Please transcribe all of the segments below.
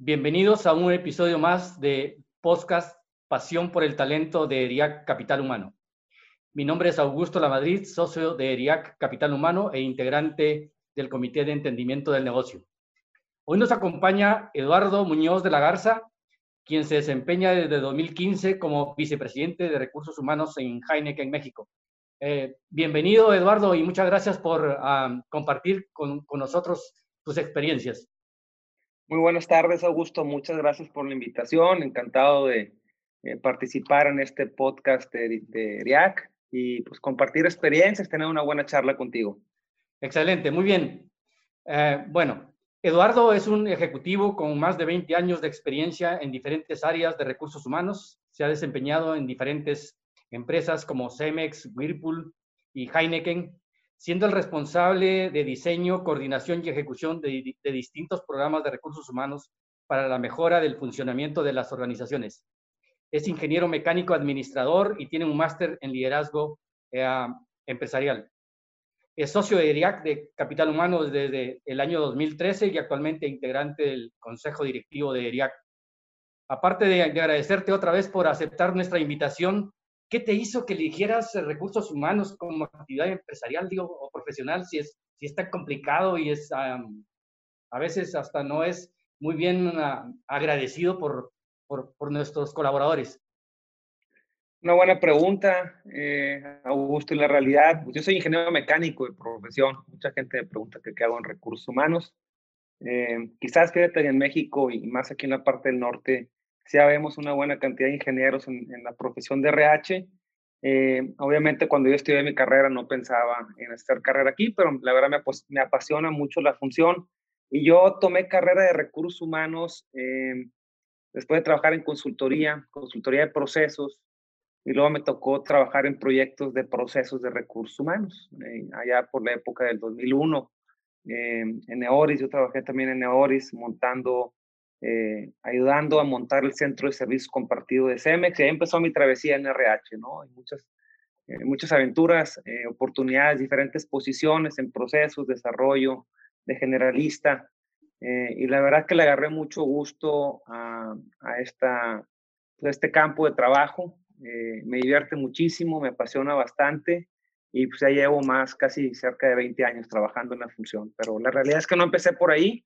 Bienvenidos a un episodio más de Podcast Pasión por el Talento de ERIAC Capital Humano. Mi nombre es Augusto Lamadrid, socio de ERIAC Capital Humano e integrante del Comité de Entendimiento del Negocio. Hoy nos acompaña Eduardo Muñoz de la Garza, quien se desempeña desde 2015 como vicepresidente de Recursos Humanos en Heineken, México. Eh, bienvenido, Eduardo, y muchas gracias por ah, compartir con, con nosotros tus experiencias. Muy buenas tardes, Augusto. Muchas gracias por la invitación. Encantado de eh, participar en este podcast de, de RIAC y pues compartir experiencias, tener una buena charla contigo. Excelente, muy bien. Eh, bueno, Eduardo es un ejecutivo con más de 20 años de experiencia en diferentes áreas de recursos humanos. Se ha desempeñado en diferentes empresas como Cemex, Whirlpool y Heineken siendo el responsable de diseño, coordinación y ejecución de, distintos programas de recursos humanos para la mejora del funcionamiento de las organizaciones. Es ingeniero mecánico administrador y tiene un máster en liderazgo eh, empresarial. Es socio de ERIAC de Capital Humano desde el año 2013 y actualmente integrante del Consejo Directivo de ERIAC. Aparte de agradecerte otra vez por aceptar nuestra invitación ¿Qué te hizo que eligieras recursos humanos como actividad empresarial digo, o profesional si es, si es tan complicado y es a veces hasta no es muy bien ah, agradecido por, por, por, nuestros colaboradores? Una buena pregunta, eh, Augusto. Y la realidad, pues yo soy ingeniero mecánico de profesión. Mucha gente me pregunta qué hago en recursos humanos. Eh, quizás fíjate en México y más aquí en la parte del norte, ya vemos una buena cantidad de ingenieros en, la profesión de RH. Eh, obviamente cuando yo estudié mi carrera no pensaba en hacer carrera aquí, pero la verdad me, me apasiona mucho la función. Y yo tomé carrera de recursos humanos eh, después de trabajar en consultoría, consultoría de procesos, y luego me tocó trabajar en proyectos de procesos de recursos humanos, eh, allá por la época del 2001. en Neoris, yo trabajé también en Neoris montando eh, ayudando a montar el centro de servicios compartido de CEMEX. Y ahí empezó mi travesía en RH, ¿no? Hay muchas, eh, muchas aventuras, eh, oportunidades, diferentes posiciones en procesos, desarrollo, de generalista. y la verdad que le agarré mucho gusto a, a esta, pues, este campo de trabajo. me divierte muchísimo, me apasiona bastante y pues ya llevo más, casi cerca de 20 años trabajando en la función. Pero la realidad es que no empecé por ahí,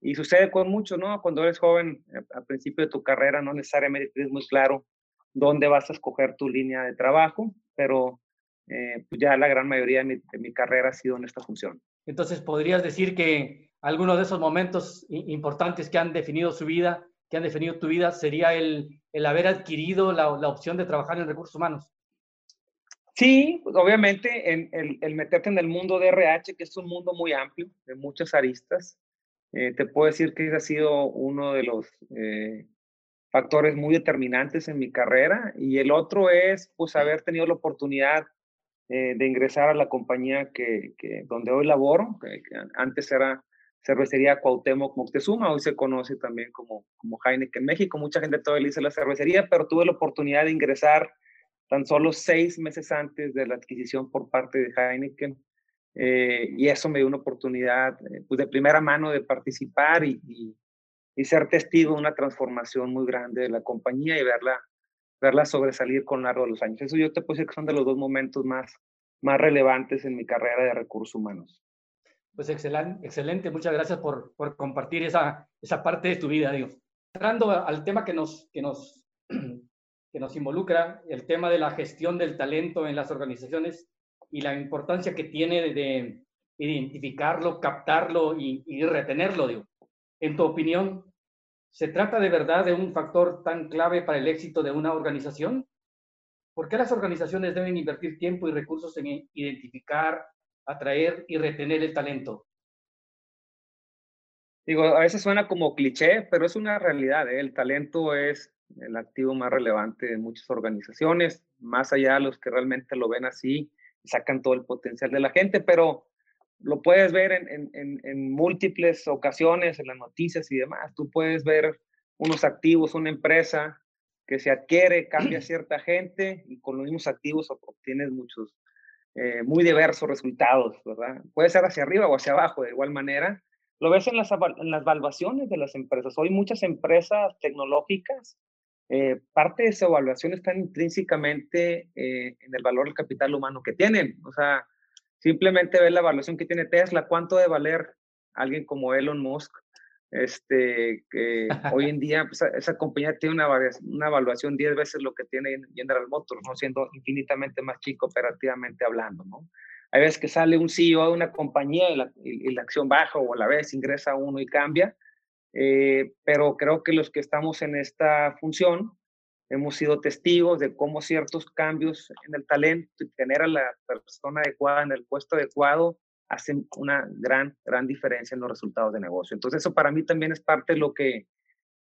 y sucede con mucho, ¿no? Cuando eres joven, eh, al principio de tu carrera, no necesariamente tienes muy claro dónde vas a escoger tu línea de trabajo, pero eh, pues ya la gran mayoría de mi, carrera ha sido en esta función. Entonces, ¿podrías decir que algunos de esos momentos importantes que han definido su vida, que han definido tu vida, sería el, el haber adquirido la, la, opción de trabajar en recursos humanos? Sí, pues, obviamente en, el, el meterte en el mundo de RH, que es un mundo muy amplio, de muchas aristas, eh, te puedo decir que ese ha sido uno de los eh, factores muy determinantes en mi carrera y el otro es pues haber tenido la oportunidad eh, de ingresar a la compañía que, que donde hoy laboro, que, antes era cervecería Cuauhtémoc Moctezuma, hoy se conoce también como, como Heineken México, mucha gente todavía le dice la cervecería, pero tuve la oportunidad de ingresar tan solo seis meses antes de la adquisición por parte de Heineken eh, y eso me dio una oportunidad eh, pues de primera mano de participar y, y, ser testigo de una transformación muy grande de la compañía y verla, verla sobresalir con largo de los años. Eso yo te puedo decir que son de los dos momentos más, más relevantes en mi carrera de recursos humanos. Pues excelente, excelente. muchas gracias por, por compartir esa, esa parte de tu vida, digo. Entrando al tema que nos, que, nos, que nos involucra, el tema de la gestión del talento en las organizaciones, y la importancia que tiene de, identificarlo, captarlo y, retenerlo. Digo. En tu opinión, ¿se trata de verdad de un factor tan clave para el éxito de una organización? ¿Por qué las organizaciones deben invertir tiempo y recursos en identificar, atraer y retener el talento? Digo, a veces suena como cliché, pero es una realidad. ¿eh? El talento es el activo más relevante de muchas organizaciones, más allá de los que realmente lo ven así sacan todo el potencial de la gente, pero lo puedes ver en, en, en, múltiples ocasiones, en las noticias y demás. Tú puedes ver unos activos, una empresa que se adquiere, cambia cierta gente y con los mismos activos obtienes muchos, eh, muy diversos resultados, ¿verdad? Puede ser hacia arriba o hacia abajo de igual manera. Lo ves en las, en las evaluaciones de las empresas. Hoy muchas empresas tecnológicas, eh, parte de su evaluación está intrínsecamente eh, en el valor del capital humano que tienen. O sea, simplemente ver la evaluación que tiene Tesla, cuánto debe valer alguien como Elon Musk, este, que hoy en día pues, esa compañía tiene una, una evaluación 10 veces lo que tiene General Motors, ¿no? siendo infinitamente más chico operativamente hablando. ¿no? Hay veces que sale un CEO de una compañía y la, y, la acción baja o a la vez ingresa uno y cambia, eh, pero creo que los que estamos en esta función hemos sido testigos de cómo ciertos cambios en el talento y tener a la persona adecuada en el puesto adecuado hacen una gran, gran diferencia en los resultados de negocio. Entonces eso para mí también es parte de lo que,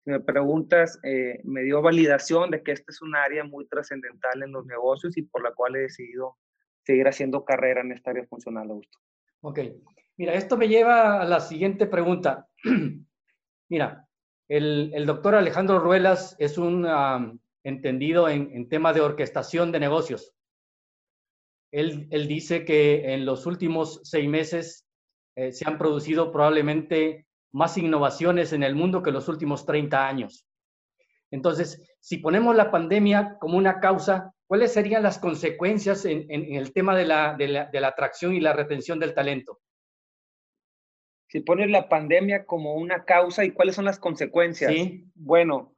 si me preguntas, eh, me dio validación de que esta es un área muy trascendental en los negocios y por la cual he decidido seguir haciendo carrera en esta área funcional, Augusto. Ok. Mira, esto me lleva a la siguiente pregunta. Mira, el, doctor Alejandro Ruelas es un entendido en, en tema de orquestación de negocios. Él, dice que en los últimos seis meses eh, se han producido probablemente más innovaciones en el mundo que los últimos 30 años. Entonces, si ponemos la pandemia como una causa, ¿cuáles serían las consecuencias en, el tema de la atracción y la retención del talento? Si pones la pandemia como una causa y cuáles son las consecuencias. Sí. Bueno,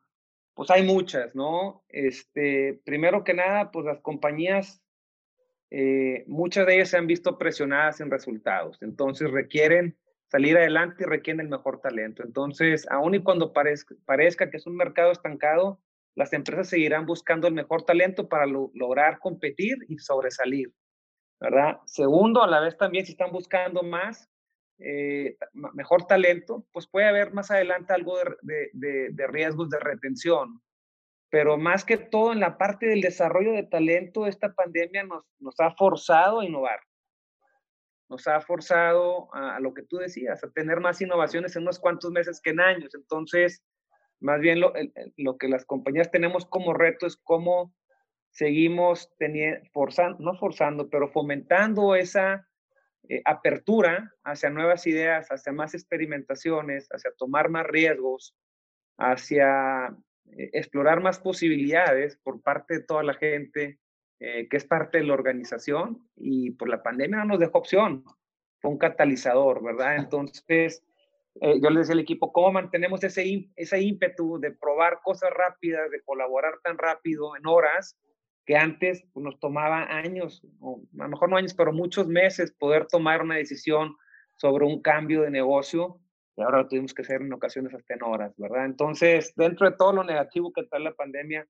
pues hay muchas, ¿no? Este, primero que nada, pues las compañías, eh, muchas de ellas se han visto presionadas en resultados, entonces requieren salir adelante y requieren el mejor talento. Entonces, aun y cuando parezca, parezca que es un mercado estancado, las empresas seguirán buscando el mejor talento para lo, lograr competir y sobresalir, ¿verdad? Segundo, a la vez también si están buscando más, eh, mejor talento, pues puede haber más adelante algo de, de, de, riesgos de retención. Pero más que todo en la parte del desarrollo de talento, esta pandemia nos, nos ha forzado a innovar. Nos ha forzado a, a, lo que tú decías, a tener más innovaciones en unos cuantos meses que en años. Entonces, más bien lo, lo que las compañías tenemos como reto es cómo seguimos teniendo, forzando, no forzando, pero fomentando esa eh, apertura hacia nuevas ideas, hacia más experimentaciones, hacia tomar más riesgos, hacia eh, explorar más posibilidades por parte de toda la gente eh, que es parte de la organización y por la pandemia no nos dejó opción, fue un catalizador, ¿verdad? Entonces, yo le decía al equipo, ¿cómo mantenemos ese, ese ímpetu de probar cosas rápidas, de colaborar tan rápido en horas? Que antes pues, nos tomaba años, o a lo mejor no años, pero muchos meses poder tomar una decisión sobre un cambio de negocio y ahora lo tuvimos que hacer en ocasiones hasta en horas, ¿verdad? Entonces, dentro de todo lo negativo que trae la pandemia,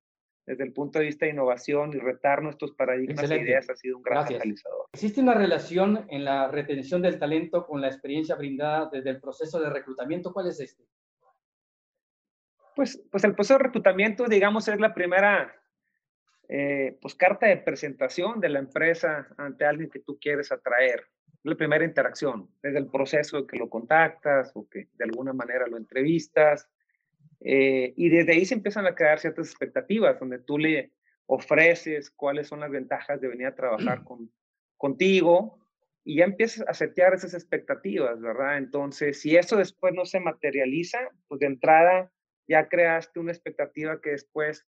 desde el punto de vista de innovación y retar nuestros paradigmas Excelente. e ideas ha sido un gran Gracias. catalizador. ¿Existe una relación en la retención del talento con la experiencia brindada desde el proceso de reclutamiento? ¿Cuál es este? Pues, pues el proceso de reclutamiento, digamos, es la primera eh, pues carta de presentación de la empresa ante alguien que tú quieres atraer. La primera interacción, desde el proceso de que lo contactas o que de alguna manera lo entrevistas. Eh, y desde ahí se empiezan a crear ciertas expectativas, donde tú le ofreces cuáles son las ventajas de venir a trabajar con, contigo y ya empiezas a setear esas expectativas, ¿verdad? Entonces, si eso después no se materializa, pues de entrada ya creaste una expectativa que después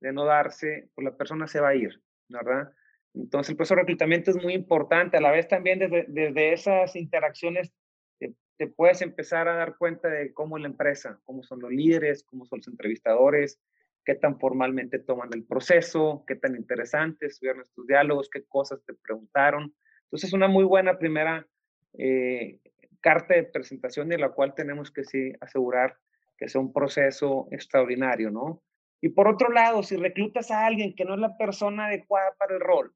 de no darse, pues la persona se va a ir, ¿verdad? Entonces el proceso de reclutamiento es muy importante. A la vez también desde, desde esas interacciones te, te, puedes empezar a dar cuenta de cómo la empresa, cómo son los líderes, cómo son los entrevistadores, qué tan formalmente toman el proceso, qué tan interesantes estuvieron estos diálogos, qué cosas te preguntaron. Entonces es una muy buena primera eh, carta de presentación de la cual tenemos que sí asegurar que sea un proceso extraordinario, ¿no? Y por otro lado, si reclutas a alguien que no es la persona adecuada para el rol,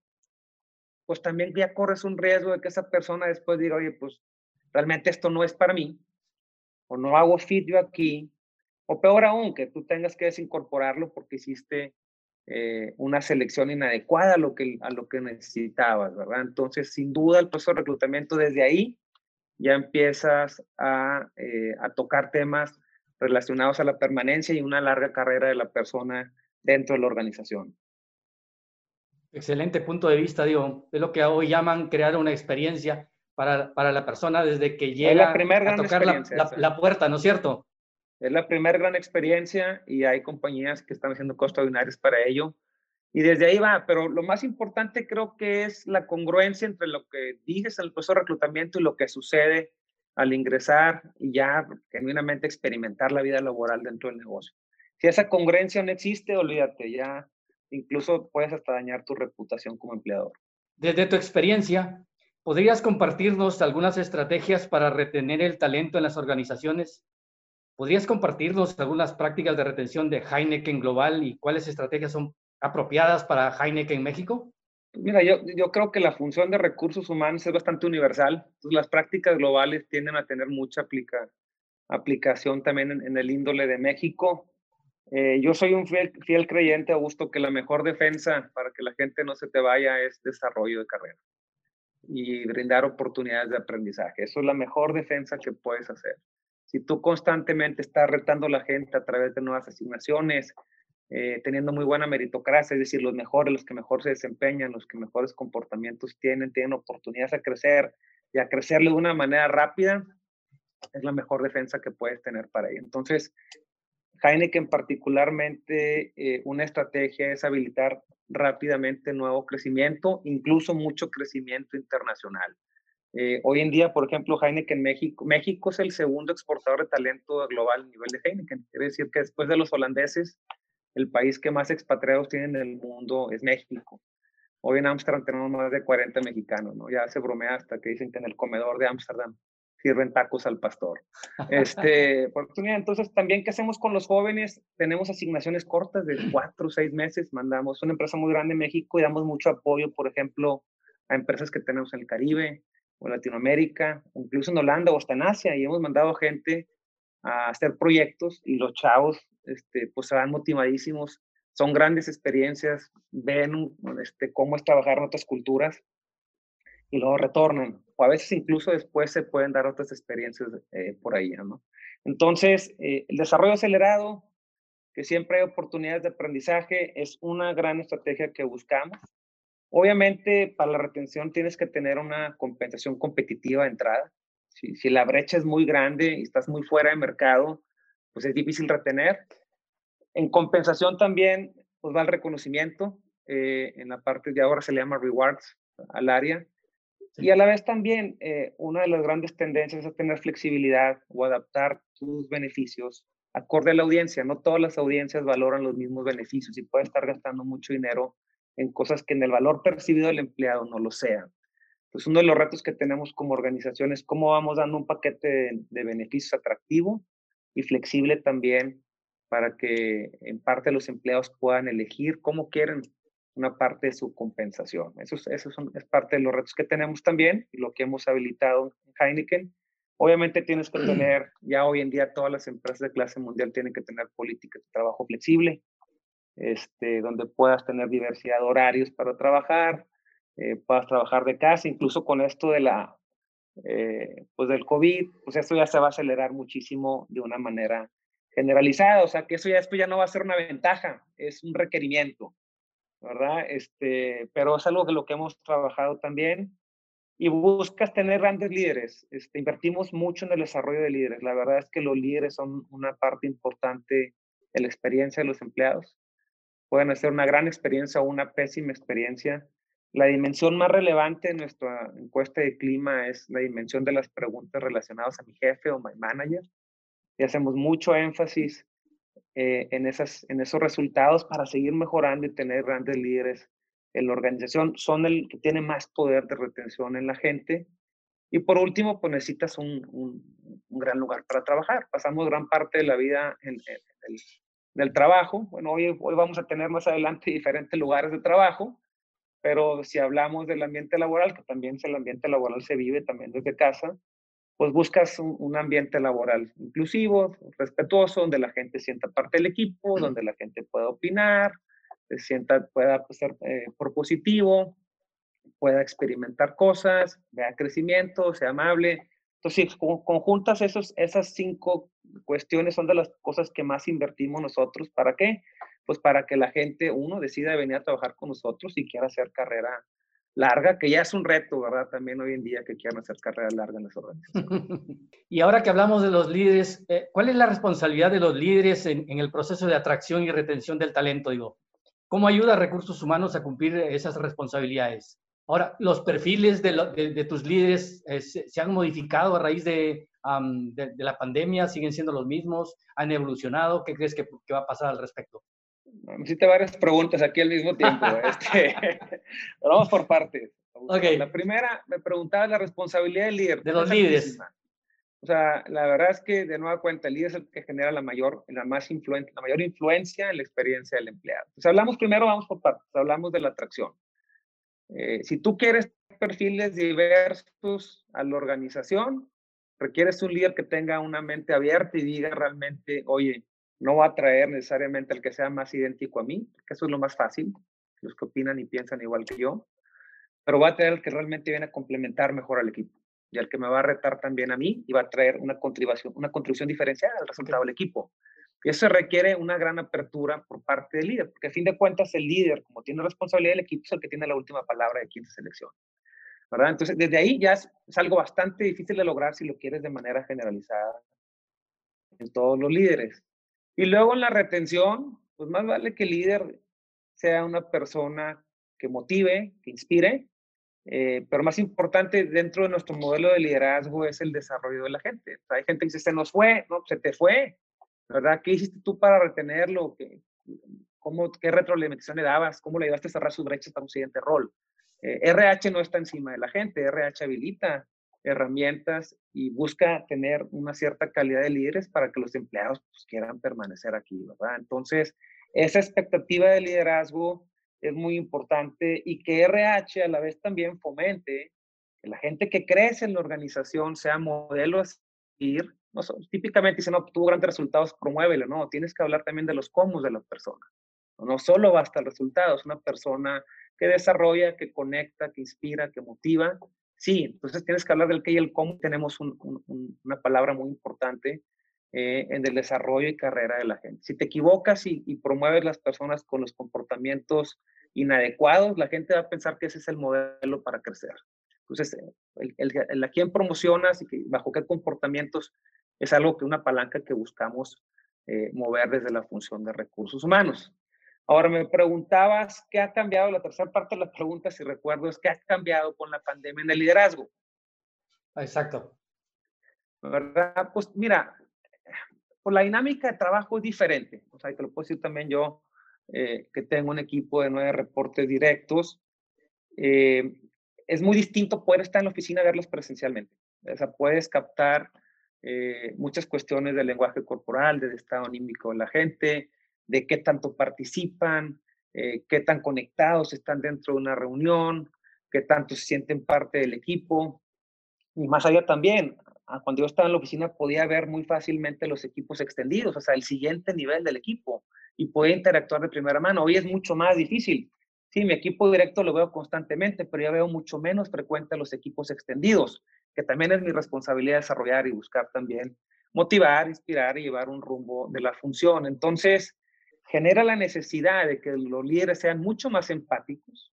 pues también ya corres un riesgo de que esa persona después diga, oye, pues realmente esto no es para mí, o no hago fit yo aquí, o peor aún, que tú tengas que desincorporarlo porque hiciste eh, una selección inadecuada a lo, que, a lo que necesitabas, ¿verdad? Entonces, sin duda, el proceso de reclutamiento desde ahí ya empiezas a, eh, a tocar temas relacionados a la permanencia y una larga carrera de la persona dentro de la organización. Excelente punto de vista, digo, es lo que hoy llaman crear una experiencia para, para la persona desde que llega a tocar la, la, puerta, ¿no es cierto? Es la primera gran experiencia y hay compañías que están haciendo costos ordinarios para ello. Y desde ahí va, pero lo más importante creo que es la congruencia entre lo que dices en el proceso de reclutamiento y lo que sucede al ingresar y ya genuinamente experimentar la vida laboral dentro del negocio. Si esa congruencia no existe, olvídate, ya incluso puedes hasta dañar tu reputación como empleador. Desde tu experiencia, ¿podrías compartirnos algunas estrategias para retener el talento en las organizaciones? ¿Podrías compartirnos algunas prácticas de retención de Heineken Global y cuáles estrategias son apropiadas para Heineken México? Mira, yo, yo creo que la función de recursos humanos es bastante universal. las prácticas globales tienden a tener mucha aplica, aplicación también en, el índole de México. Eh, yo soy un fiel, fiel creyente, Augusto, que la mejor defensa para que la gente no se te vaya es desarrollo de carrera y brindar oportunidades de aprendizaje. Eso es la mejor defensa que puedes hacer. Si tú constantemente estás retando a la gente a través de nuevas asignaciones, eh, teniendo muy buena meritocracia, es decir, los mejores, los que mejor se desempeñan, los que mejores comportamientos tienen, tienen oportunidades a crecer y a crecerle de una manera rápida, es la mejor defensa que puedes tener para ello. Entonces, Heineken particularmente, eh, una estrategia es habilitar rápidamente nuevo crecimiento, incluso mucho crecimiento internacional. Eh, hoy en día, por ejemplo, Heineken México, México es el segundo exportador de talento global a nivel de Heineken. Quiere decir que después de los holandeses, el país que más expatriados tiene en el mundo es México. Hoy en Ámsterdam tenemos más de 40 mexicanos, ¿no? Ya se bromea hasta que dicen que en el comedor de Ámsterdam sirven tacos al pastor. Este, oportunidad. Entonces, también, ¿qué hacemos con los jóvenes? Tenemos asignaciones cortas de cuatro o seis meses. Mandamos una empresa muy grande en México y damos mucho apoyo, por ejemplo, a empresas que tenemos en el Caribe o en Latinoamérica, incluso en Holanda o hasta en Asia. Y hemos mandado gente a hacer proyectos y los chavos este, pues se van motivadísimos, son grandes experiencias, ven este, cómo es trabajar en otras culturas y luego retornan. O a veces incluso después se pueden dar otras experiencias eh, por ahí, ¿no? Entonces, eh, el desarrollo acelerado, que siempre hay oportunidades de aprendizaje, es una gran estrategia que buscamos. Obviamente, para la retención tienes que tener una compensación competitiva de entrada. Si, si la brecha es muy grande y estás muy fuera de mercado, pues es difícil retener. En compensación también, pues va el reconocimiento. Eh, en la parte de ahora se le llama rewards al área. Y a la vez también, eh, una de las grandes tendencias es tener flexibilidad o adaptar tus beneficios acorde a la audiencia. No todas las audiencias valoran los mismos beneficios y puede estar gastando mucho dinero en cosas que en el valor percibido del empleado no lo sean. Pues uno de los retos que tenemos como organización es cómo vamos dando un paquete de beneficios atractivo y flexible también para que en parte los empleados puedan elegir cómo quieren una parte de su compensación. Eso, es, eso es parte de los retos que tenemos también y lo que hemos habilitado en Heineken. Obviamente tienes que tener, ya hoy en día todas las empresas de clase mundial tienen que tener políticas de trabajo flexible, este, donde puedas tener diversidad de horarios para trabajar, eh, puedas trabajar de casa, incluso con esto de la eh, pues del COVID, pues esto ya se va a acelerar muchísimo de una manera generalizada, o sea que eso ya, esto ya no va a ser una ventaja, es un requerimiento, ¿verdad? Este, pero es algo que lo que hemos trabajado también y buscas tener grandes líderes. Este, invertimos mucho en el desarrollo de líderes. La verdad es que los líderes son una parte importante de la experiencia de los empleados. Pueden hacer una gran experiencia o una pésima experiencia la dimensión más relevante en nuestra encuesta de clima es la dimensión de las preguntas relacionadas a mi jefe o my manager. Y hacemos mucho énfasis eh, en, esas, en esos resultados para seguir mejorando y tener grandes líderes en la organización. Son el que tiene más poder de retención en la gente. Y por último, pues necesitas un, un, gran lugar para trabajar. Pasamos gran parte de la vida en, en el trabajo. Bueno, hoy, hoy vamos a tener más adelante diferentes lugares de trabajo pero si hablamos del ambiente laboral, que también el ambiente laboral se vive también desde casa, pues buscas un, ambiente laboral inclusivo, respetuoso, donde la gente sienta parte del equipo, donde la gente pueda opinar, se sienta, pueda ser eh, propositivo, pueda experimentar cosas, vea crecimiento, sea amable. Entonces, si conjuntas esos, esas cinco cuestiones, son de las cosas que más invertimos nosotros. ¿Para qué? Pues para que la gente, uno, decida venir a trabajar con nosotros y quiera hacer carrera larga, que ya es un reto, ¿verdad? También hoy en día que quieran hacer carrera larga en las organizaciones. y ahora que hablamos de los líderes, eh, ¿cuál es la responsabilidad de los líderes en, el proceso de atracción y retención del talento? Digo, ¿cómo ayuda a recursos humanos a cumplir esas responsabilidades? Ahora, ¿los perfiles de, tus líderes eh, se, han modificado a raíz de, la pandemia? ¿Siguen siendo los mismos? ¿Han evolucionado? ¿Qué crees que va a pasar al respecto? Me hiciste varias preguntas aquí al mismo tiempo. este, vamos por partes. Okay. La primera, me preguntaba la responsabilidad del líder. De los líderes. O sea, la verdad es que de nueva cuenta el líder es el que genera la mayor, la más influencia, la mayor influencia en la experiencia del empleado. Entonces hablamos primero, vamos por partes, hablamos de la atracción. Eh, si tú quieres perfiles diversos a la organización, requieres un líder que tenga una mente abierta y diga realmente, oye, no va a traer necesariamente el que sea más idéntico a mí, que eso es lo más fácil, los que opinan y piensan igual que yo, pero va a traer el que realmente viene a complementar mejor al equipo y el que me va a retar también a mí y va a traer una contribución, una contribución diferenciada al resultado del equipo. Y eso requiere una gran apertura por parte del líder, porque a fin de cuentas el líder, como tiene responsabilidad del equipo, es el que tiene la última palabra de quién se selecciona. ¿verdad? Entonces, desde ahí ya es, algo bastante difícil de lograr si lo quieres de manera generalizada en todos los líderes. Y luego en la retención, pues más vale que el líder sea una persona que motive, que inspire, eh, pero más importante dentro de nuestro modelo de liderazgo es el desarrollo de la gente. hay gente que dice, se nos fue, no, se te fue, ¿verdad? ¿Qué hiciste tú para retenerlo? ¿Qué, cómo, qué retroalimentación le dabas? ¿Cómo le ayudaste a cerrar sus brechas para un siguiente rol? RH eh, no está encima de la gente, RH habilita herramientas y busca tener una cierta calidad de líderes para que los empleados pues, quieran permanecer aquí, ¿verdad? Entonces, esa expectativa de liderazgo es muy importante y que RH a la vez también fomente que la gente que crece en la organización sea modelo a seguir no, típicamente dicen, no, tuvo grandes resultados, promuévelo. No, tienes que hablar también de los cómo de la persona. No, solo basta el resultado, es una persona que desarrolla, que conecta, que inspira, que motiva. Sí, entonces tienes que hablar del qué y el cómo. Tenemos una palabra muy importante eh, en el desarrollo y carrera de la gente. Si te equivocas y, y, promueves las personas con los comportamientos inadecuados, la gente va a pensar que ese es el modelo para crecer. Entonces, el, el, a quién promocionas y bajo qué comportamientos es algo que una palanca que buscamos eh, mover desde la función de recursos humanos. Ahora me preguntabas qué ha cambiado, la tercera parte de la pregunta, si recuerdo, es qué ha cambiado con la pandemia en el liderazgo. Exacto. ¿Verdad? Pues mira, pues la dinámica de trabajo es diferente. O sea, te lo puedo decir también yo, eh, que tengo un equipo de nueve reportes directos. Eh, es muy distinto poder estar en la oficina y verlos presencialmente. O sea, puedes captar eh, muchas cuestiones del lenguaje corporal, del estado anímico de la gente, de qué tanto participan, eh, qué tan conectados están dentro de una reunión, qué tanto se sienten parte del equipo. Y más allá también, ah, cuando yo estaba en la oficina podía ver muy fácilmente los equipos extendidos, o sea, el siguiente nivel del equipo, y podía interactuar de primera mano. Hoy es mucho más difícil. Sí, mi equipo directo lo veo constantemente, pero ya veo mucho menos frecuente los equipos extendidos que también es mi responsabilidad desarrollar y buscar también motivar, inspirar y llevar un rumbo de la función. Entonces, genera la necesidad de que los líderes sean mucho más empáticos,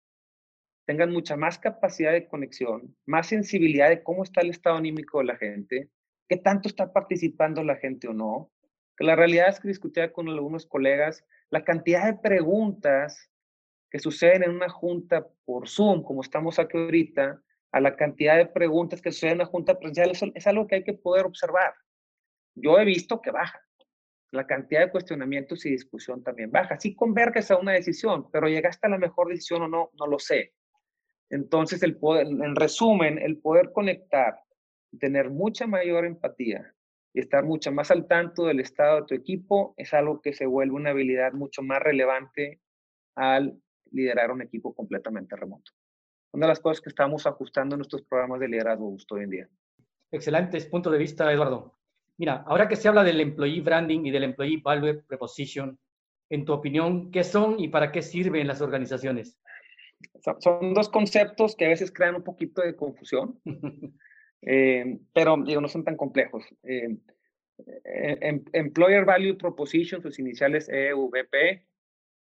tengan mucha más capacidad de conexión, más sensibilidad de cómo está el estado anímico de la gente, qué tanto está participando la gente o no. La realidad es que discutía con algunos colegas la cantidad de preguntas que suceden en una junta por Zoom, como estamos aquí ahorita, a la cantidad de preguntas que suceden en la junta presencial, es algo que hay que poder observar. Yo he visto que baja. La cantidad de cuestionamientos y discusión también baja. Sí converges a una decisión, pero llegaste a la mejor decisión o no, no lo sé. Entonces, el poder, en resumen, el poder conectar, tener mucha mayor empatía y estar mucho más al tanto del estado de tu equipo es algo que se vuelve una habilidad mucho más relevante al liderar un equipo completamente remoto una de las cosas que estamos ajustando en nuestros programas de liderazgo justo hoy en día. excelentes puntos de vista, Eduardo. Mira, ahora que se habla del employee branding y del employee value proposition, en tu opinión, ¿qué son y para qué sirven las organizaciones? Son dos conceptos que a veces crean un poquito de confusión, eh, pero digo, no son tan complejos. Eh, em, employer Value Proposition, sus iniciales EVP,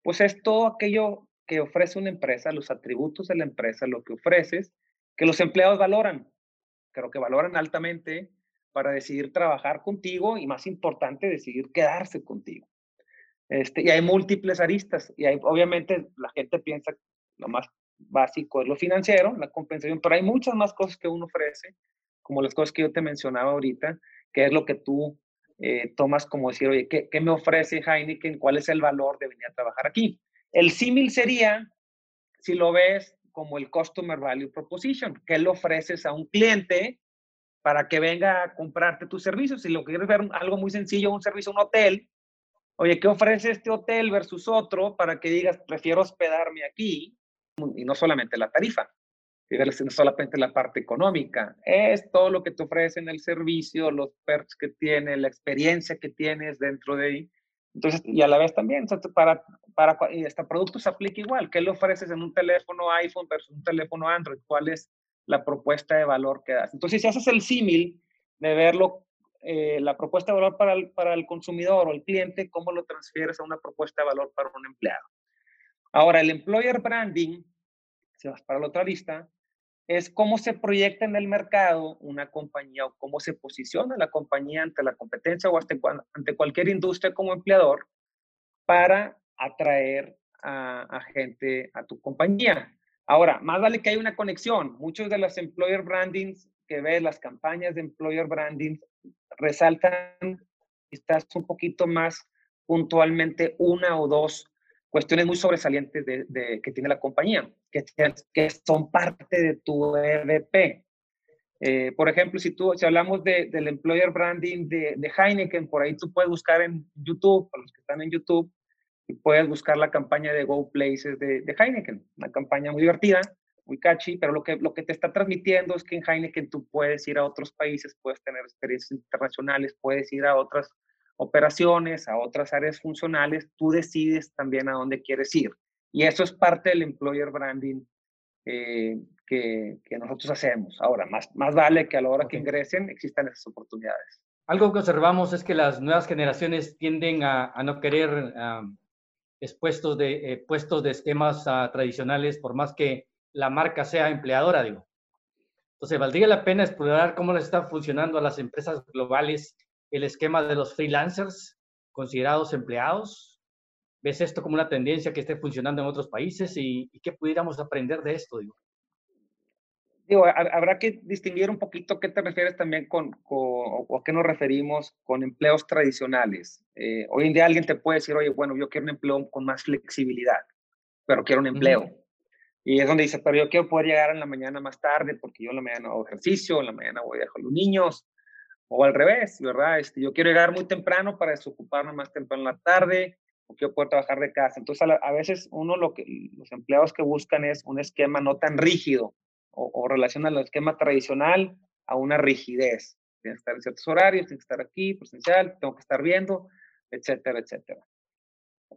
pues es todo aquello que ofrece una empresa, los atributos de la empresa, lo que ofreces, que los empleados valoran. Creo que valoran altamente para decidir trabajar contigo y más importante, decidir quedarse contigo. Este, y hay múltiples aristas y hay, obviamente la gente piensa lo más básico es lo financiero, la compensación, pero hay muchas más cosas que uno ofrece, como las cosas que yo te mencionaba ahorita, que es lo que tú eh, tomas como decir, oye, ¿qué, ¿qué, me ofrece Heineken? ¿Cuál es el valor de venir a trabajar aquí? El símil sería, si lo ves como el Customer Value Proposition, ¿qué le ofreces a un cliente para que venga a comprarte tus servicios? Si lo quieres ver algo muy sencillo, un servicio, un hotel, oye, ¿qué ofrece este hotel versus otro para que digas, prefiero hospedarme aquí? Y no solamente la tarifa, no solamente la parte económica, es todo lo que te ofrecen el servicio, los perks que tiene, la experiencia que tienes dentro de ahí. Entonces, y a la vez también, para, para este producto se aplica igual. ¿Qué le ofreces en un teléfono iPhone versus un teléfono Android? ¿Cuál es la propuesta de valor que das? Entonces, si haces el símil de verlo, eh, la propuesta de valor para el, para el consumidor o el cliente, ¿cómo lo transfieres a una propuesta de valor para un empleado? Ahora, el employer branding, si vas para la otra lista, es cómo se proyecta en el mercado una compañía o cómo se posiciona la compañía ante la competencia o ante, cualquier industria como empleador para atraer a, gente a tu compañía. Ahora, más vale que hay una conexión. Muchos de las employer brandings que ves, las campañas de employer branding, resaltan, estás un poquito más puntualmente una o dos cuestiones muy sobresalientes de, que tiene la compañía, que, son parte de tu EVP. Eh, por ejemplo, si, tú, si hablamos del employer branding de, de, Heineken, por ahí tú puedes buscar en YouTube, para los que están en YouTube, puedes buscar la campaña de Go Places de, de, Heineken, una campaña muy divertida, muy catchy, pero lo que, lo que te está transmitiendo es que en Heineken tú puedes ir a otros países, puedes tener experiencias internacionales, puedes ir a otras operaciones, a otras áreas funcionales, tú decides también a dónde quieres ir. Y eso es parte del employer branding eh, que, que, nosotros hacemos. Ahora, más, más vale que a la hora que ingresen existan esas oportunidades. Algo que observamos es que las nuevas generaciones tienden a, a no querer expuestos de, eh, puestos de esquemas ah, tradicionales, por más que la marca sea empleadora, digo. Entonces, valdría la pena explorar cómo les está funcionando a las empresas globales el esquema de los freelancers considerados empleados? ¿Ves esto como una tendencia que esté funcionando en otros países y, qué pudiéramos aprender de esto? Digo? Digo, habrá que distinguir un poquito qué te refieres también con, o a qué nos referimos con empleos tradicionales. Eh, hoy en día alguien te puede decir, oye, bueno, yo quiero un empleo con más flexibilidad, pero quiero un empleo. Y es donde dice, pero yo quiero poder llegar en la mañana más tarde porque yo en la mañana hago ejercicio, en la mañana voy a dejar a los niños, o al revés, ¿verdad? Este, yo quiero llegar muy temprano para desocuparme más temprano en la tarde, o quiero poder trabajar de casa. Entonces, a, veces uno lo que los empleados que buscan es un esquema no tan rígido o, o relacionan el esquema tradicional a una rigidez. Tienes que estar en ciertos horarios, tienes que estar aquí, presencial, tengo que estar viendo, etcétera, etcétera.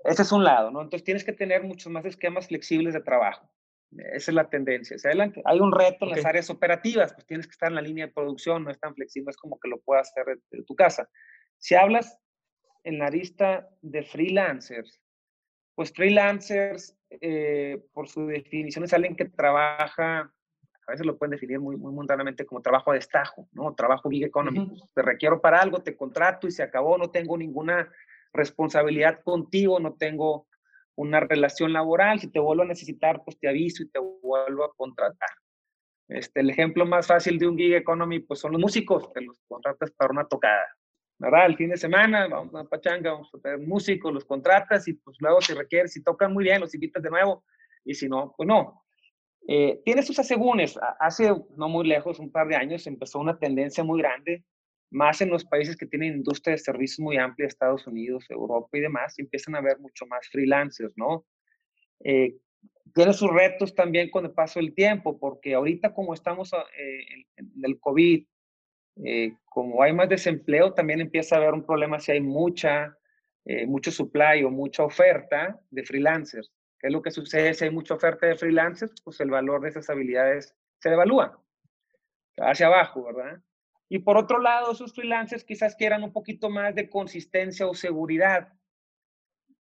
Ese es un lado, ¿no? Entonces tienes que tener muchos más esquemas flexibles de trabajo. Esa es la tendencia. adelante. Hay un reto en las áreas operativas, pues tienes que estar en la línea de producción, no es tan flexible, es como que lo puedas hacer de tu casa. Si hablas en la lista de freelancers, pues freelancers, eh, por su definición, es alguien que trabaja, a veces lo pueden definir muy, muy mundanamente como trabajo de destajo, ¿no? Trabajo gig economy. Te requiero para algo, te contrato y se acabó, no tengo ninguna responsabilidad contigo, no tengo una relación laboral, si te vuelvo a necesitar, pues te aviso y te vuelvo a contratar. Este, el ejemplo más fácil de un gig economy, pues son los músicos, te los contratas para una tocada, ¿verdad? El fin de semana, vamos a pachanga, vamos a tener músicos, los contratas y pues luego si requieres, si tocan muy bien, los invitas de nuevo y si no, pues no. Eh, tiene sus asegúnes. Hace no muy lejos, un par de años, empezó una tendencia muy grande más en los países que tienen industria de servicios muy amplia, Estados Unidos, Europa y demás, empiezan a haber mucho más freelancers, ¿no? Eh, tiene sus retos también con el paso del tiempo, porque ahorita como estamos ah, eh, en el COVID, eh, como hay más desempleo, también empieza a haber un problema si hay mucha, eh, mucho supply o mucha oferta de freelancers. ¿Qué es lo que sucede si hay mucha oferta de freelancers? Pues el valor de esas habilidades se devalúa hacia abajo, ¿verdad? Y por otro lado, esos freelancers quizás quieran un poquito más de consistencia o seguridad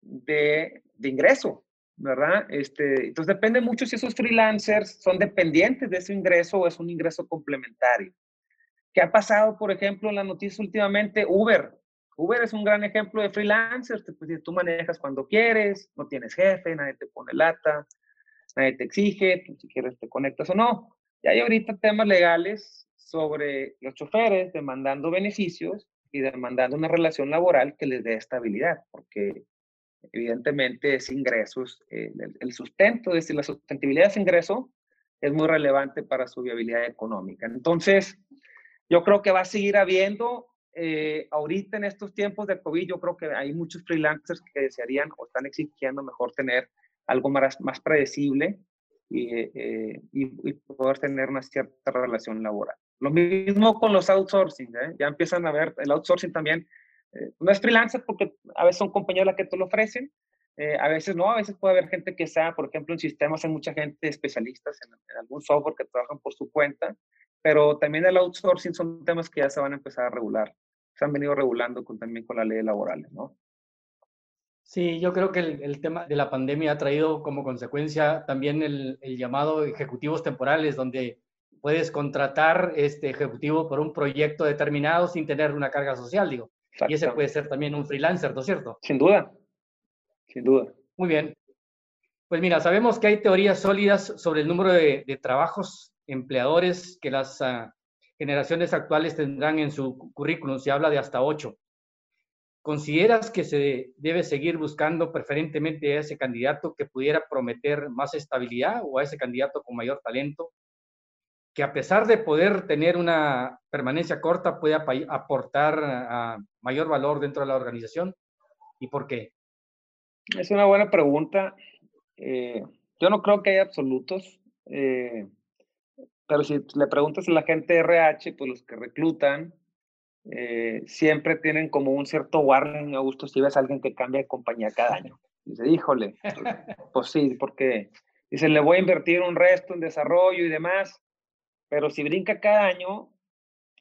de, de ingreso, ¿verdad? Este, entonces depende mucho si esos freelancers son dependientes de ese ingreso o es un ingreso complementario. ¿Qué ha pasado, por ejemplo, en la noticia últimamente? Uber. Uber es un gran ejemplo de freelancers. Pues, tú manejas cuando quieres, no tienes jefe, nadie te pone lata, nadie te exige, si quieres te conectas o no. Y hay ahorita temas legales sobre los choferes demandando beneficios y demandando una relación laboral que les dé estabilidad, porque evidentemente es ingresos, eh, el, sustento, es decir, la sustentabilidad de ese ingreso es muy relevante para su viabilidad económica. Entonces, yo creo que va a seguir habiendo, eh, ahorita en estos tiempos de COVID, yo creo que hay muchos freelancers que desearían o están exigiendo mejor tener algo más, más predecible y, eh, y, poder tener una cierta relación laboral. Lo mismo con los outsourcing, ¿eh? ya empiezan a ver, el outsourcing también no es freelancer porque a veces son compañías las que te lo ofrecen, a veces no, a veces puede haber gente que sea, por ejemplo, en sistemas hay mucha gente especialistas en, en, algún software que trabajan por su cuenta pero también el outsourcing son temas que ya se van a empezar a regular. Se han venido regulando con, también con la ley laboral, ¿no? Sí, yo creo que el, tema de la pandemia ha traído como consecuencia también el, llamado ejecutivos temporales, donde puedes contratar este ejecutivo por un proyecto determinado sin tener una carga social, digo. Y ese puede ser también un freelancer, ¿no es cierto? Sin duda, sin duda. Muy bien. Pues mira, sabemos que hay teorías sólidas sobre el número de, de trabajos empleadores que las ah, generaciones actuales tendrán en su currículum. Se habla de hasta ocho. ¿Consideras que se debe seguir buscando preferentemente a ese candidato que pudiera prometer más estabilidad o a ese candidato con mayor talento, que a pesar de poder tener una permanencia corta, pueda aportar ah, mayor valor dentro de la organización? ¿Y por qué? Es una buena pregunta. Eh, yo no creo que haya absolutos. Eh, pero si le preguntas a la gente de RH, pues los que reclutan, eh, siempre tienen como un cierto warning, Augusto, si ves a alguien que cambia de compañía cada año. Dice, híjole, pues, pues sí, porque dice, le voy a invertir un resto en desarrollo y demás, pero si brinca cada año,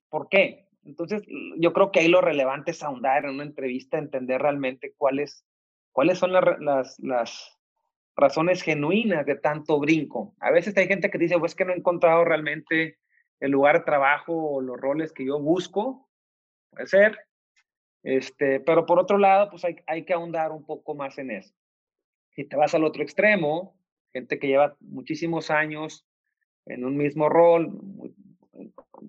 ¿por qué? Entonces, yo creo que ahí lo relevante es ahondar en una entrevista, entender realmente cuáles, cuáles son las, razones genuinas de tanto brinco. A veces hay gente que dice, pues que no he encontrado realmente el lugar de trabajo o los roles que yo busco. Puede ser. Este, pero por otro lado, pues hay, hay que ahondar un poco más en eso. Si te vas al otro extremo, gente que lleva muchísimos años en un mismo rol,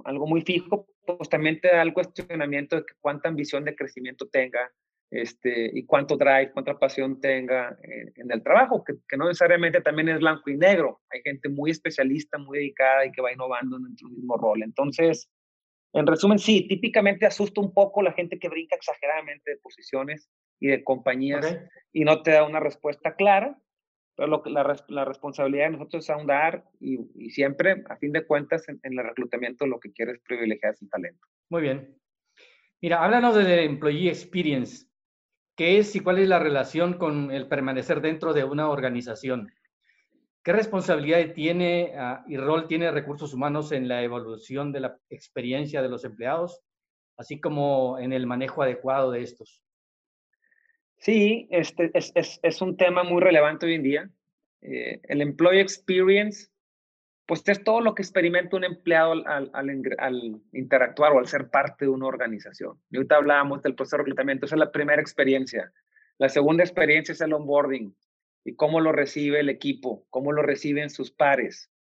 algo muy fijo, pues también te da el cuestionamiento de cuánta ambición de crecimiento tenga este, y cuánto drive, cuánta pasión tenga en, el trabajo, que, no necesariamente también es blanco y negro. Hay gente muy especialista, muy dedicada y que va innovando en el mismo rol. Entonces, en resumen, sí, típicamente asusta un poco la gente que brinca exageradamente de posiciones y de compañías y no te da una respuesta clara, pero lo, la, la responsabilidad de nosotros es ahondar y, y, siempre, a fin de cuentas, en, en el reclutamiento lo que quieres es privilegiar su talento. Muy bien. Mira, háblanos de Employee Experience. ¿Qué es y cuál es la relación con el permanecer dentro de una organización? ¿Qué responsabilidad tiene ah, y rol tiene recursos humanos en la evolución de la experiencia de los empleados, así como en el manejo adecuado de estos? Sí, este es, es, es un tema muy relevante hoy en día. Eh, el employee experience pues es todo lo que experimenta un empleado al, interactuar o al ser parte de una organización. Y ahorita hablábamos del proceso de reclutamiento, esa es la primera experiencia. La segunda experiencia es el onboarding y cómo lo recibe el equipo, cómo lo reciben sus pares,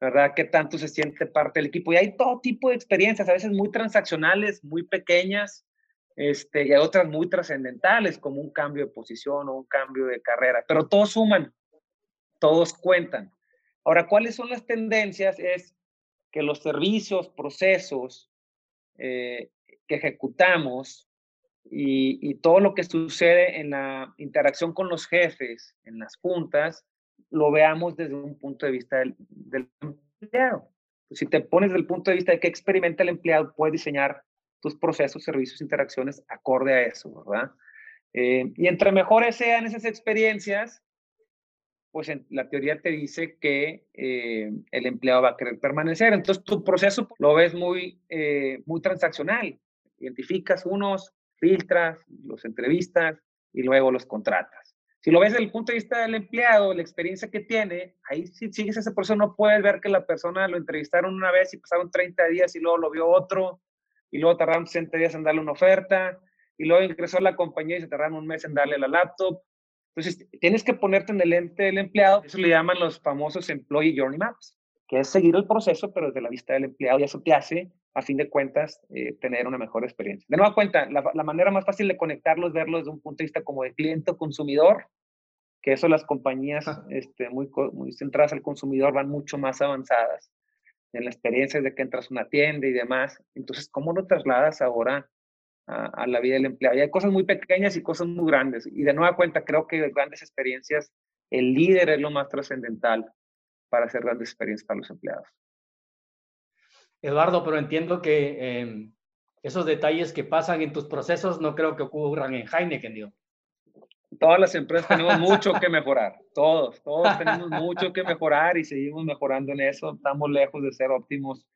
¿verdad? ¿Qué tanto se siente parte del equipo? Y hay todo tipo de experiencias, a veces muy transaccionales, muy pequeñas, este, y otras muy trascendentales, como un cambio de posición o un cambio de carrera, pero todos suman, todos cuentan. Ahora, ¿cuáles son las tendencias? Es que los servicios, procesos eh, que ejecutamos y, todo lo que sucede en la interacción con los jefes, en las juntas, lo veamos desde un punto de vista del, empleado. Si te pones desde el punto de vista de qué experimenta el empleado, puedes diseñar tus procesos, servicios, interacciones acorde a eso, ¿verdad? Eh, y entre mejores sean esas experiencias, pues la teoría te dice que eh, el empleado va a querer permanecer. Entonces tu proceso lo ves muy, eh, muy transaccional. Identificas unos, filtras, los entrevistas y luego los contratas. Si lo ves desde el punto de vista del empleado, la experiencia que tiene, ahí si sigues ese proceso no puedes ver que la persona lo entrevistaron una vez y pasaron 30 días y luego lo vio otro y luego tardaron 60 días en darle una oferta y luego ingresó a la compañía y se tardaron un mes en darle la laptop entonces, tienes que ponerte en el ente del empleado. Eso le llaman los famosos Employee Journey Maps, que es seguir el proceso, pero desde la vista del empleado. Y eso te hace, a fin de cuentas, eh, tener una mejor experiencia. De nueva cuenta, la, manera más fácil de conectarlo es verlo desde un punto de vista como de cliente o consumidor, que eso las compañías este, muy, muy centradas al consumidor van mucho más avanzadas en la experiencia de que entras a una tienda y demás. Entonces, ¿cómo lo trasladas ahora a, la vida del empleado. Y hay cosas muy pequeñas y cosas muy grandes. Y de nueva cuenta, creo que grandes experiencias, el líder es lo más trascendental para hacer grandes experiencias para los empleados. Eduardo, pero entiendo que em, esos detalles que pasan en tus procesos no creo que ocurran en Heineken, digo. Todas las empresas tenemos mucho que mejorar, todos, todos tenemos mucho que mejorar y seguimos mejorando en eso, estamos lejos de ser óptimos.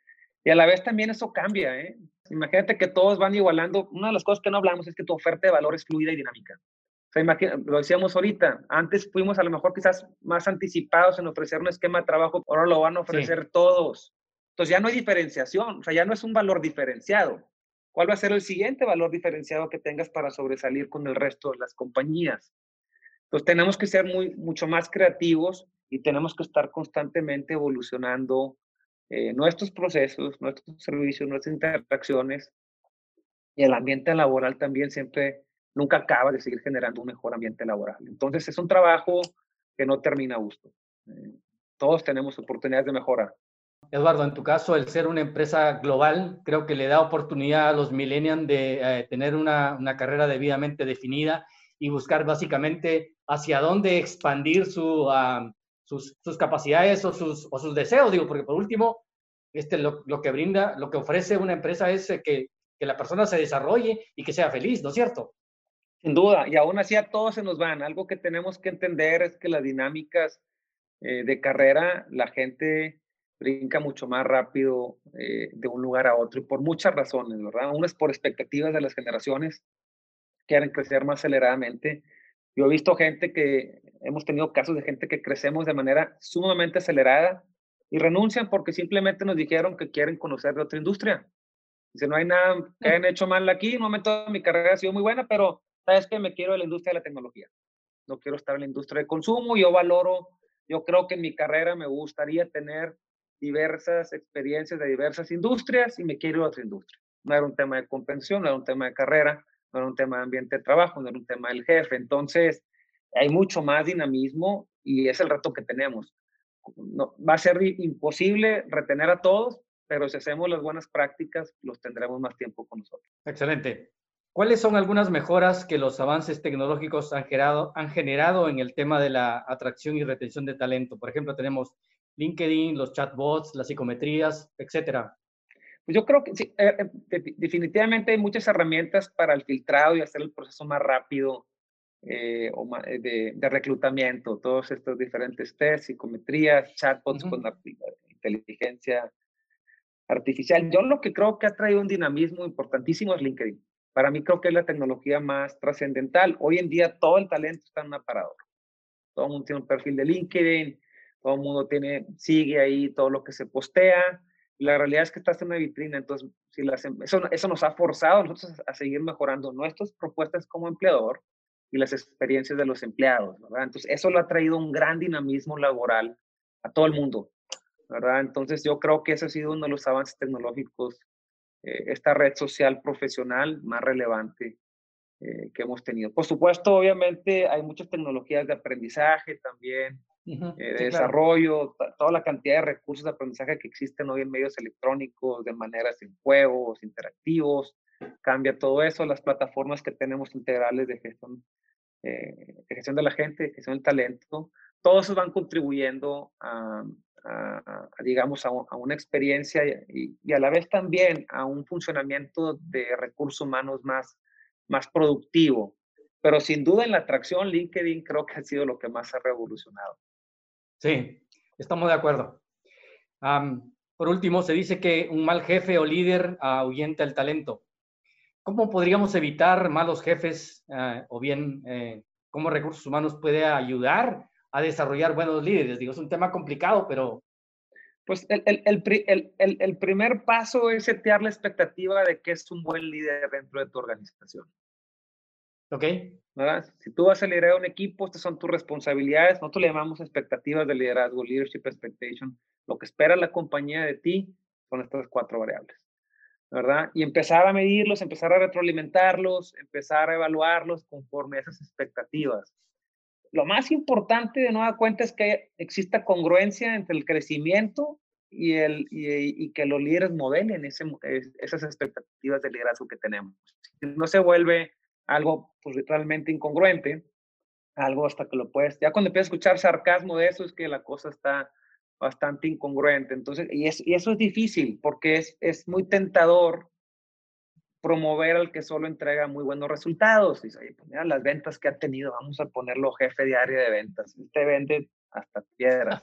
Y a la vez también eso cambia, ¿eh? Imagínate que todos van igualando. Una de las cosas que no hablamos es que tu oferta de valor es fluida y dinámica. O sea, lo decíamos ahorita, antes fuimos a lo mejor quizás más anticipados en ofrecer un esquema de trabajo, ahora lo van a ofrecer todos. Entonces ya no hay diferenciación, o sea, ya no es un valor diferenciado. ¿Cuál va a ser el siguiente valor diferenciado que tengas para sobresalir con el resto de las compañías? Entonces tenemos que ser muy, mucho más creativos y tenemos que estar constantemente evolucionando eh, nuestros procesos, nuestros servicios, nuestras interacciones y el ambiente laboral también siempre nunca acaba de seguir generando un mejor ambiente laboral. Entonces es un trabajo que no termina a gusto. Eh, todos tenemos oportunidades de mejora. Eduardo, en tu caso, el ser una empresa global, creo que le da oportunidad a los millennials de eh, tener una, una, carrera debidamente definida y buscar básicamente hacia dónde expandir su, sus, capacidades o sus, o sus deseos, digo, porque por último, este, lo, lo, que brinda, lo que ofrece una empresa es eh, que, que la persona se desarrolle y que sea feliz, ¿no es cierto? Sin duda, y aún así a todos se nos van. Algo que tenemos que entender es que las dinámicas eh, de carrera, la gente brinca mucho más rápido eh, de un lugar a otro y por muchas razones, ¿verdad? Una es por expectativas de las generaciones, quieren crecer más aceleradamente. Yo he visto gente que, hemos tenido casos de gente que crecemos de manera sumamente acelerada y renuncian porque simplemente nos dijeron que quieren conocer de otra industria. Dice, no hay nada que hayan hecho mal aquí, en un momento mi carrera ha sido muy buena, pero sabes que me quiero de la industria de la tecnología. No quiero estar en la industria de consumo, yo valoro, yo creo que en mi carrera me gustaría tener diversas experiencias de diversas industrias y me quiero ir a otra industria. No era un tema de compensación, no era un tema de carrera, no era un tema de ambiente de trabajo, no era un tema del jefe. Entonces, hay mucho más dinamismo y es el reto que tenemos. Va a ser imposible retener a todos, pero si hacemos las buenas prácticas, los tendremos más tiempo con nosotros. Excelente. ¿Cuáles son algunas mejoras que los avances tecnológicos han generado, han generado en el tema de la atracción y retención de talento? Por ejemplo, tenemos LinkedIn, los chatbots, las psicometrías, etcétera. Pues yo creo que sí, eh, eh, definitivamente hay muchas herramientas para el filtrado y hacer el proceso más rápido eh, de, de, reclutamiento, todos estos diferentes tests, psicometrías, chatbots con la, inteligencia artificial. Yo lo que creo que ha traído un dinamismo importantísimo es LinkedIn. Para mí creo que es la tecnología más trascendental. Hoy en día todo el talento está en un aparador. Todo el mundo tiene un perfil de LinkedIn, todo el mundo tiene, sigue ahí todo lo que se postea la realidad es que estás en una vitrina, entonces si las, em, eso, eso nos ha forzado a nosotros a seguir mejorando nuestras propuestas como empleador y las experiencias de los empleados, ¿verdad? Entonces eso le ha traído un gran dinamismo laboral a todo el mundo, ¿verdad? Entonces yo creo que ese ha sido uno de los avances tecnológicos, eh, esta red social profesional más relevante eh, que hemos tenido. Por supuesto, obviamente hay muchas tecnologías de aprendizaje también, eh, de desarrollo, toda la cantidad de recursos de aprendizaje que existen hoy en medios electrónicos, de maneras en juegos, interactivos, cambia todo eso, las plataformas que tenemos integrales de gestión, eh, de gestión de la gente, de gestión del talento, todos esos van contribuyendo a, digamos, a, una experiencia y, y, a la vez también a un funcionamiento de recursos humanos más, más productivo. Pero sin duda en la atracción, LinkedIn creo que ha sido lo que más ha revolucionado. Sí, estamos de acuerdo. por último, se dice que un mal jefe o líder ahuyenta el talento. ¿Cómo podríamos evitar malos jefes eh, o bien eh, cómo recursos humanos puede ayudar a desarrollar buenos líderes? Digo, es un tema complicado, pero... Pues el, el, el, el primer paso es setear la expectativa de que es un buen líder dentro de tu organización. ¿Ok? ¿verdad? Si tú vas a liderar un equipo, estas son tus responsabilidades. Nosotros le llamamos expectativas de liderazgo, leadership expectation. Lo que espera la compañía de ti son estas cuatro variables, ¿verdad? Y empezar a medirlos, empezar a retroalimentarlos, empezar a evaluarlos conforme a esas expectativas. Lo más importante de nueva cuenta es que exista congruencia entre el crecimiento y, el, y, y que los líderes modelen ese, esas expectativas de liderazgo que tenemos. Si no se vuelve algo pues realmente incongruente, algo hasta que lo puedes, ya cuando empiezas a escuchar sarcasmo de eso es que la cosa está bastante incongruente. Entonces, y, eso es difícil porque es, es muy tentador promover al que solo entrega muy buenos resultados. Y oye, pues mira las ventas que ha tenido, vamos a ponerlo jefe de área de ventas. Te vende hasta piedras.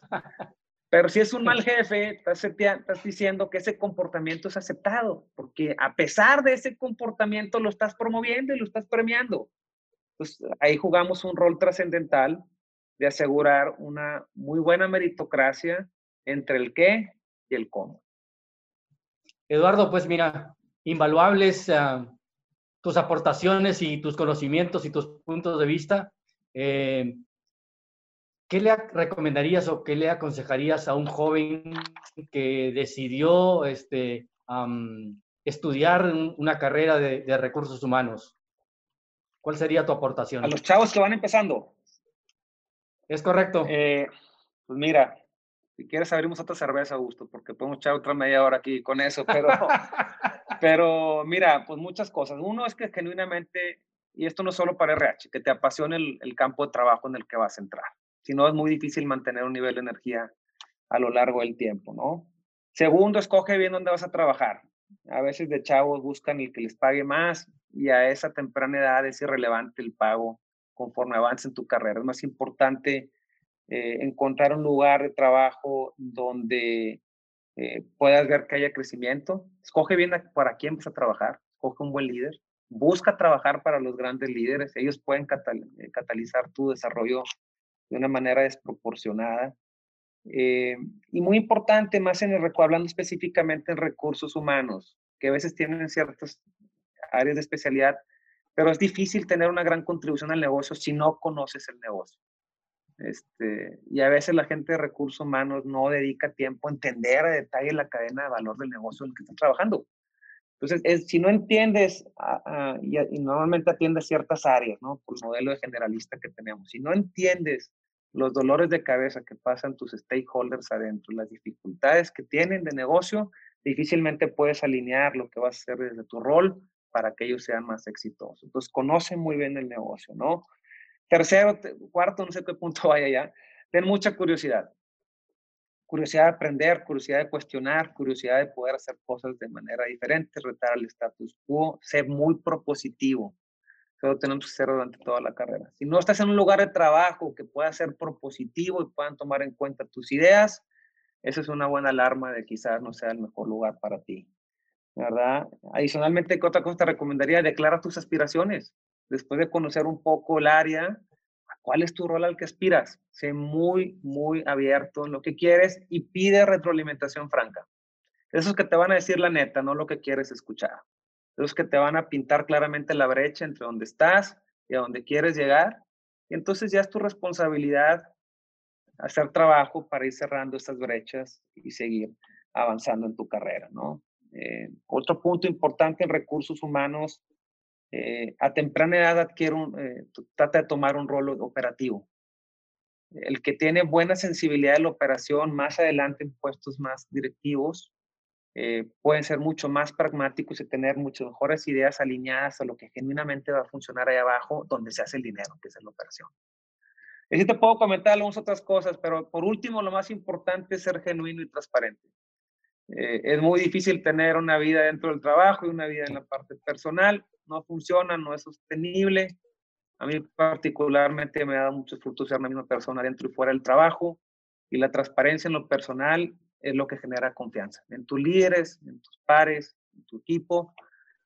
Pero si es un mal jefe, estás, estás, diciendo que ese comportamiento es aceptado, porque a pesar de ese comportamiento lo estás promoviendo y lo estás premiando. Pues ahí jugamos un rol trascendental de asegurar una muy buena meritocracia entre el qué y el cómo. Eduardo, pues mira, invaluables ah, tus aportaciones y tus conocimientos y tus puntos de vista. Eh, ¿qué le recomendarías o qué le aconsejarías a un joven que decidió este, estudiar una carrera de, recursos humanos? ¿Cuál sería tu aportación? A los chavos que van empezando. Es correcto. Eh, pues mira, si quieres abrimos otra cerveza, Augusto, porque podemos echar otra media hora aquí con eso, pero, pero mira, pues muchas cosas. Uno es que genuinamente, y esto no es solo para RH, que te apasione el campo de trabajo en el que vas a entrar. Si no, es muy difícil mantener un nivel de energía a lo largo del tiempo, ¿no? Segundo, escoge bien dónde vas a trabajar. A veces de chavos buscan el que les pague más y a esa temprana edad es irrelevante el pago conforme avance en tu carrera. Es más importante eh, encontrar un lugar de trabajo donde eh, puedas ver que haya crecimiento. Escoge bien para quién vas a trabajar. Escoge un buen líder. Busca trabajar para los grandes líderes. Ellos pueden eh, catalizar tu desarrollo de una manera desproporcionada. Eh, y muy importante, más en el hablando específicamente en recursos humanos, que a veces tienen ciertas áreas de especialidad, pero es difícil tener una gran contribución al negocio si no conoces el negocio. Este, y a veces la gente de recursos humanos no dedica tiempo a entender a detalle la cadena de valor del negocio en el que están trabajando. Entonces, si no entiendes, y, y, normalmente atiendes ciertas áreas, ¿no? Por el modelo de generalista que tenemos, si no entiendes los dolores de cabeza que pasan tus stakeholders adentro, las dificultades que tienen de negocio, difícilmente puedes alinear lo que vas a hacer desde tu rol para que ellos sean más exitosos. Entonces, conoce muy bien el negocio, ¿no? Tercero, cuarto, no sé qué punto vaya ya, ten mucha curiosidad curiosidad de aprender, curiosidad de cuestionar, curiosidad de poder hacer cosas de manera diferente, retar al status quo, ser muy propositivo. Eso tenemos que hacer durante toda la carrera. Si no estás en un lugar de trabajo que pueda ser propositivo y puedan tomar en cuenta tus ideas, esa es una buena alarma de quizás no sea el mejor lugar para ti. ¿Verdad? Adicionalmente, ¿qué otra cosa te recomendaría? Declara tus aspiraciones. Después de conocer un poco el área, ¿Cuál es tu rol al que aspiras? Sé muy, muy abierto en lo que quieres y pide retroalimentación franca. Esos que te van a decir la neta, no lo que quieres escuchar. Esos que te van a pintar claramente la brecha entre donde estás y a donde quieres llegar. Y entonces ya es tu responsabilidad hacer trabajo para ir cerrando estas brechas y seguir avanzando en tu carrera, ¿no? Eh, otro punto importante en recursos humanos eh, a temprana edad adquiere un, eh, trata de tomar un rol operativo. El que tiene buena sensibilidad de la operación, más adelante en puestos más directivos, eh, pueden ser mucho más pragmáticos y tener muchas mejores ideas alineadas a lo que genuinamente va a funcionar ahí abajo, donde se hace el dinero, que es la operación. Y te puedo comentar algunas otras cosas, pero por último, lo más importante es ser genuino y transparente. Eh, es muy difícil tener una vida dentro del trabajo y una vida en la parte personal. No funciona, no es sostenible. A mí particularmente me ha dado muchos frutos ser una misma persona dentro y fuera del trabajo. Y la transparencia en lo personal es lo que genera confianza en tus líderes, en tus pares, en tu equipo.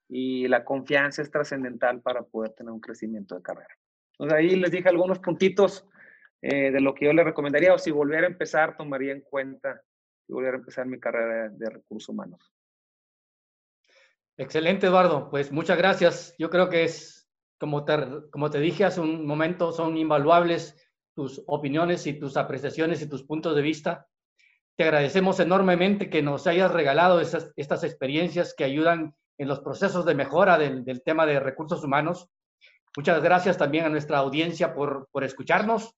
Y la confianza es trascendental para poder tener un crecimiento de carrera. Entonces ahí les dije algunos puntitos eh, de lo que yo les recomendaría o si volviera a empezar tomaría en cuenta y volver a empezar mi carrera de, recursos humanos. Excelente, Eduardo. Pues muchas gracias. Yo creo que es, como te, como te dije hace un momento, son invaluables tus opiniones y tus apreciaciones y tus puntos de vista. Te agradecemos enormemente que nos hayas regalado esas, estas experiencias que ayudan en los procesos de mejora del, del, tema de recursos humanos. Muchas gracias también a nuestra audiencia por, por escucharnos.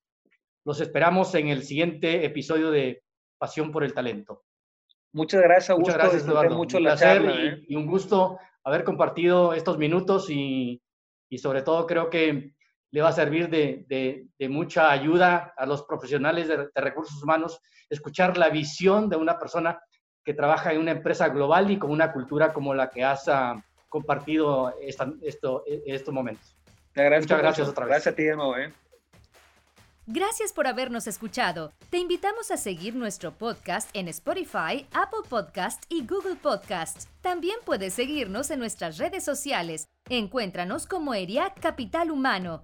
Los esperamos en el siguiente episodio de pasión por el talento. Muchas gracias, Augusto. Muchas gracias, Eduardo. Mucho un placer ¿eh? y, un gusto haber compartido estos minutos y, y, sobre todo creo que le va a servir de, de, mucha ayuda a los profesionales de, recursos humanos escuchar la visión de una persona que trabaja en una empresa global y con una cultura como la que has uh, compartido esta, esto, estos momentos. Te agradezco Muchas gracias otra vez. Gracias a ti de nuevo. ¿eh? Gracias por habernos escuchado. Te invitamos a seguir nuestro podcast en Spotify, Apple Podcast y Google Podcast. También puedes seguirnos en nuestras redes sociales. Encuéntranos como ERIAC Capital Humano.